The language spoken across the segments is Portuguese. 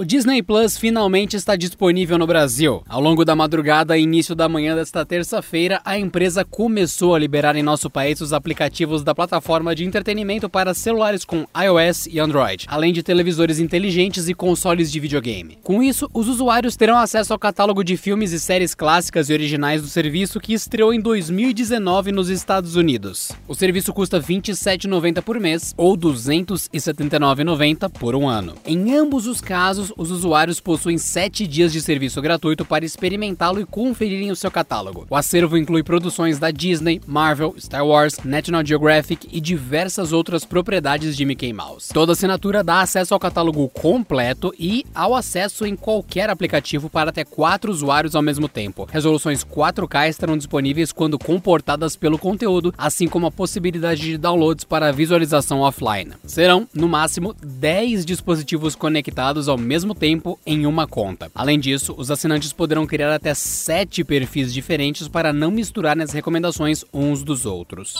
O Disney Plus finalmente está disponível no Brasil. Ao longo da madrugada e início da manhã desta terça-feira, a empresa começou a liberar em nosso país os aplicativos da plataforma de entretenimento para celulares com iOS e Android, além de televisores inteligentes e consoles de videogame. Com isso, os usuários terão acesso ao catálogo de filmes e séries clássicas e originais do serviço que estreou em 2019 nos Estados Unidos. O serviço custa R$ 27,90 por mês ou R$ 279,90 por um ano. Em ambos os casos, os usuários possuem 7 dias de serviço gratuito para experimentá-lo e conferirem o seu catálogo. O acervo inclui produções da Disney, Marvel, Star Wars, National Geographic e diversas outras propriedades de Mickey Mouse. Toda assinatura dá acesso ao catálogo completo e ao acesso em qualquer aplicativo para até 4 usuários ao mesmo tempo. Resoluções 4K estarão disponíveis quando comportadas pelo conteúdo, assim como a possibilidade de downloads para visualização offline. Serão, no máximo, 10 dispositivos conectados ao mesmo mesmo tempo em uma conta. Além disso, os assinantes poderão criar até sete perfis diferentes para não misturar as recomendações uns dos outros.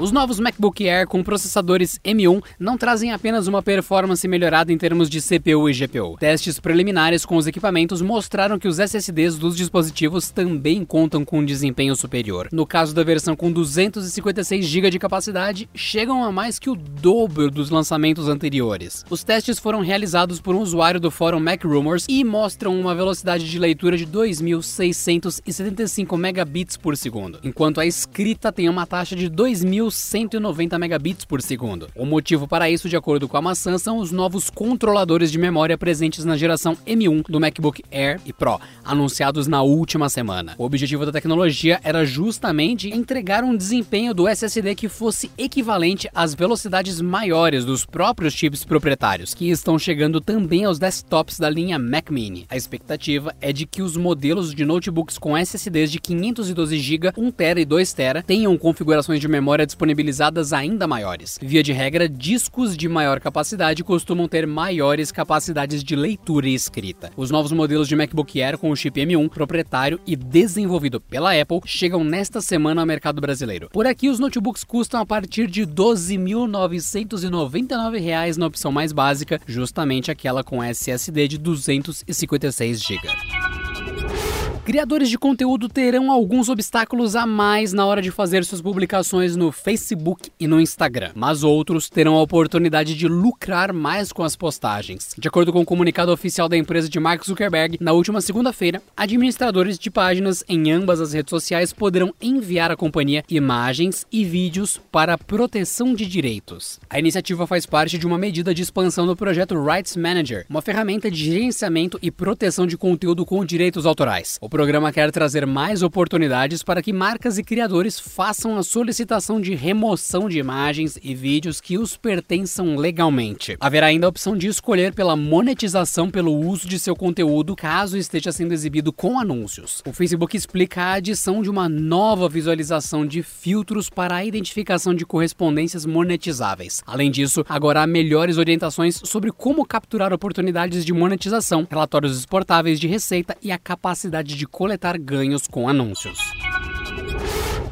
Os novos MacBook Air com processadores M1 não trazem apenas uma performance melhorada em termos de CPU e GPU. Testes preliminares com os equipamentos mostraram que os SSDs dos dispositivos também contam com um desempenho superior. No caso da versão com 256 GB de capacidade, chegam a mais que o dobro dos lançamentos anteriores. Os testes foram realizados por um usuário do fórum Mac Rumors e mostram uma velocidade de leitura de 2.675 megabits por segundo, enquanto a escrita tem uma taxa de 2.000 190 megabits por segundo. O motivo para isso, de acordo com a maçã, são os novos controladores de memória presentes na geração M1 do MacBook Air e Pro, anunciados na última semana. O objetivo da tecnologia era justamente entregar um desempenho do SSD que fosse equivalente às velocidades maiores dos próprios chips proprietários, que estão chegando também aos desktops da linha Mac Mini. A expectativa é de que os modelos de notebooks com SSDs de 512 GB, 1 TB e 2 TB tenham configurações de memória disponíveis disponibilizadas ainda maiores. Via de regra, discos de maior capacidade costumam ter maiores capacidades de leitura e escrita. Os novos modelos de MacBook Air com o chip M1 proprietário e desenvolvido pela Apple chegam nesta semana ao mercado brasileiro. Por aqui, os notebooks custam a partir de R$ 12.999 na opção mais básica, justamente aquela com SSD de 256 GB. Criadores de conteúdo terão alguns obstáculos a mais na hora de fazer suas publicações no Facebook e no Instagram, mas outros terão a oportunidade de lucrar mais com as postagens. De acordo com o comunicado oficial da empresa de Mark Zuckerberg, na última segunda-feira, administradores de páginas em ambas as redes sociais poderão enviar à companhia imagens e vídeos para proteção de direitos. A iniciativa faz parte de uma medida de expansão do projeto Rights Manager, uma ferramenta de gerenciamento e proteção de conteúdo com direitos autorais. O programa quer trazer mais oportunidades para que marcas e criadores façam a solicitação de remoção de imagens e vídeos que os pertençam legalmente. Haverá ainda a opção de escolher pela monetização pelo uso de seu conteúdo caso esteja sendo exibido com anúncios. O Facebook explica a adição de uma nova visualização de filtros para a identificação de correspondências monetizáveis. Além disso, agora há melhores orientações sobre como capturar oportunidades de monetização, relatórios exportáveis de receita e a capacidade de coletar ganhos com anúncios.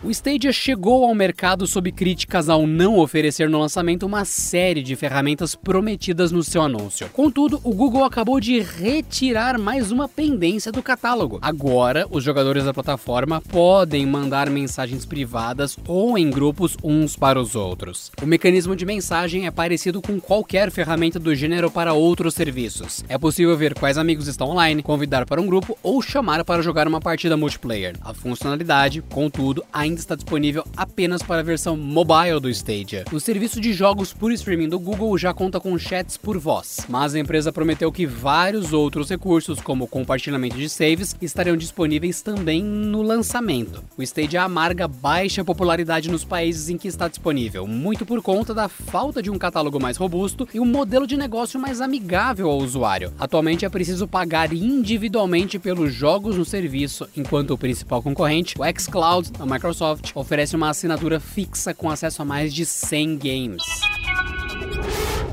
O Stadia chegou ao mercado sob críticas ao não oferecer no lançamento uma série de ferramentas prometidas no seu anúncio. Contudo, o Google acabou de retirar mais uma pendência do catálogo. Agora, os jogadores da plataforma podem mandar mensagens privadas ou em grupos uns para os outros. O mecanismo de mensagem é parecido com qualquer ferramenta do gênero para outros serviços. É possível ver quais amigos estão online, convidar para um grupo ou chamar para jogar uma partida multiplayer. A funcionalidade, contudo, ainda ainda está disponível apenas para a versão mobile do Stadia. O serviço de jogos por streaming do Google já conta com chats por voz, mas a empresa prometeu que vários outros recursos, como compartilhamento de saves, estarão disponíveis também no lançamento. O Stadia amarga baixa popularidade nos países em que está disponível, muito por conta da falta de um catálogo mais robusto e um modelo de negócio mais amigável ao usuário. Atualmente é preciso pagar individualmente pelos jogos no serviço, enquanto o principal concorrente, o xCloud, da Microsoft, Microsoft oferece uma assinatura fixa com acesso a mais de 100 games.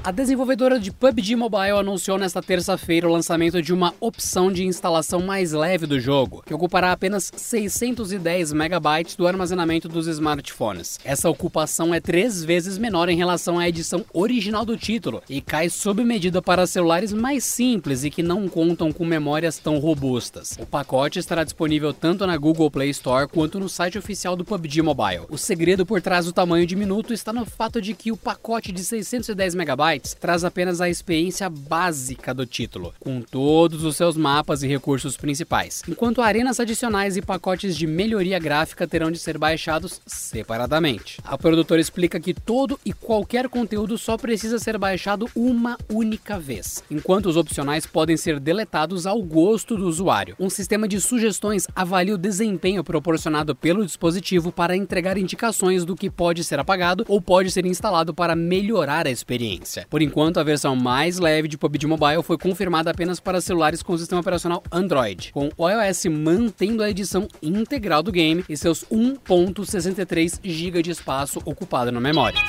A desenvolvedora de PUBG Mobile anunciou nesta terça-feira o lançamento de uma opção de instalação mais leve do jogo, que ocupará apenas 610 megabytes do armazenamento dos smartphones. Essa ocupação é três vezes menor em relação à edição original do título e cai sob medida para celulares mais simples e que não contam com memórias tão robustas. O pacote estará disponível tanto na Google Play Store quanto no site oficial do PUBG Mobile. O segredo por trás do tamanho diminuto está no fato de que o pacote de 610 megabytes traz apenas a experiência básica do título, com todos os seus mapas e recursos principais, enquanto arenas adicionais e pacotes de melhoria gráfica terão de ser baixados separadamente. A produtora explica que todo e qualquer conteúdo só precisa ser baixado uma única vez, enquanto os opcionais podem ser deletados ao gosto do usuário. Um sistema de sugestões avalia o desempenho proporcionado pelo dispositivo para entregar indicações do que pode ser apagado ou pode ser instalado para melhorar a experiência. Por enquanto, a versão mais leve de PUBG Mobile foi confirmada apenas para celulares com sistema operacional Android, com o iOS mantendo a edição integral do game e seus 1.63 GB de espaço ocupado na memória.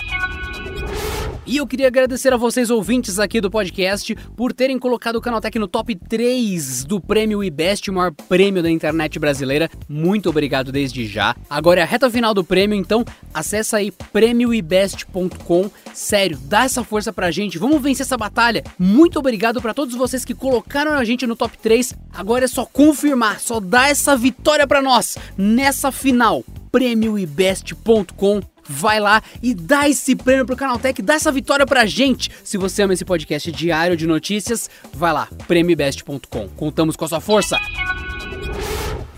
E eu queria agradecer a vocês ouvintes aqui do podcast por terem colocado o Canaltech no top 3 do prêmio IBEST, o maior prêmio da internet brasileira. Muito obrigado desde já. Agora é a reta final do prêmio, então acessa aí prêmioibest.com. Sério, dá essa força pra gente, vamos vencer essa batalha. Muito obrigado para todos vocês que colocaram a gente no top 3. Agora é só confirmar, só dar essa vitória para nós nessa final. prêmioibest.com vai lá e dá esse prêmio pro Canaltech, dá essa vitória pra gente. Se você ama esse podcast diário de notícias, vai lá, premibest.com. Contamos com a sua força.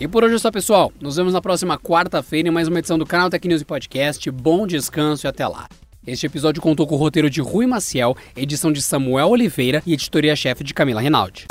E por hoje é só, pessoal. Nos vemos na próxima quarta-feira em mais uma edição do Canal Tech News e Podcast. Bom descanso e até lá. Este episódio contou com o roteiro de Rui Maciel, edição de Samuel Oliveira e editoria-chefe de Camila Rinaldi.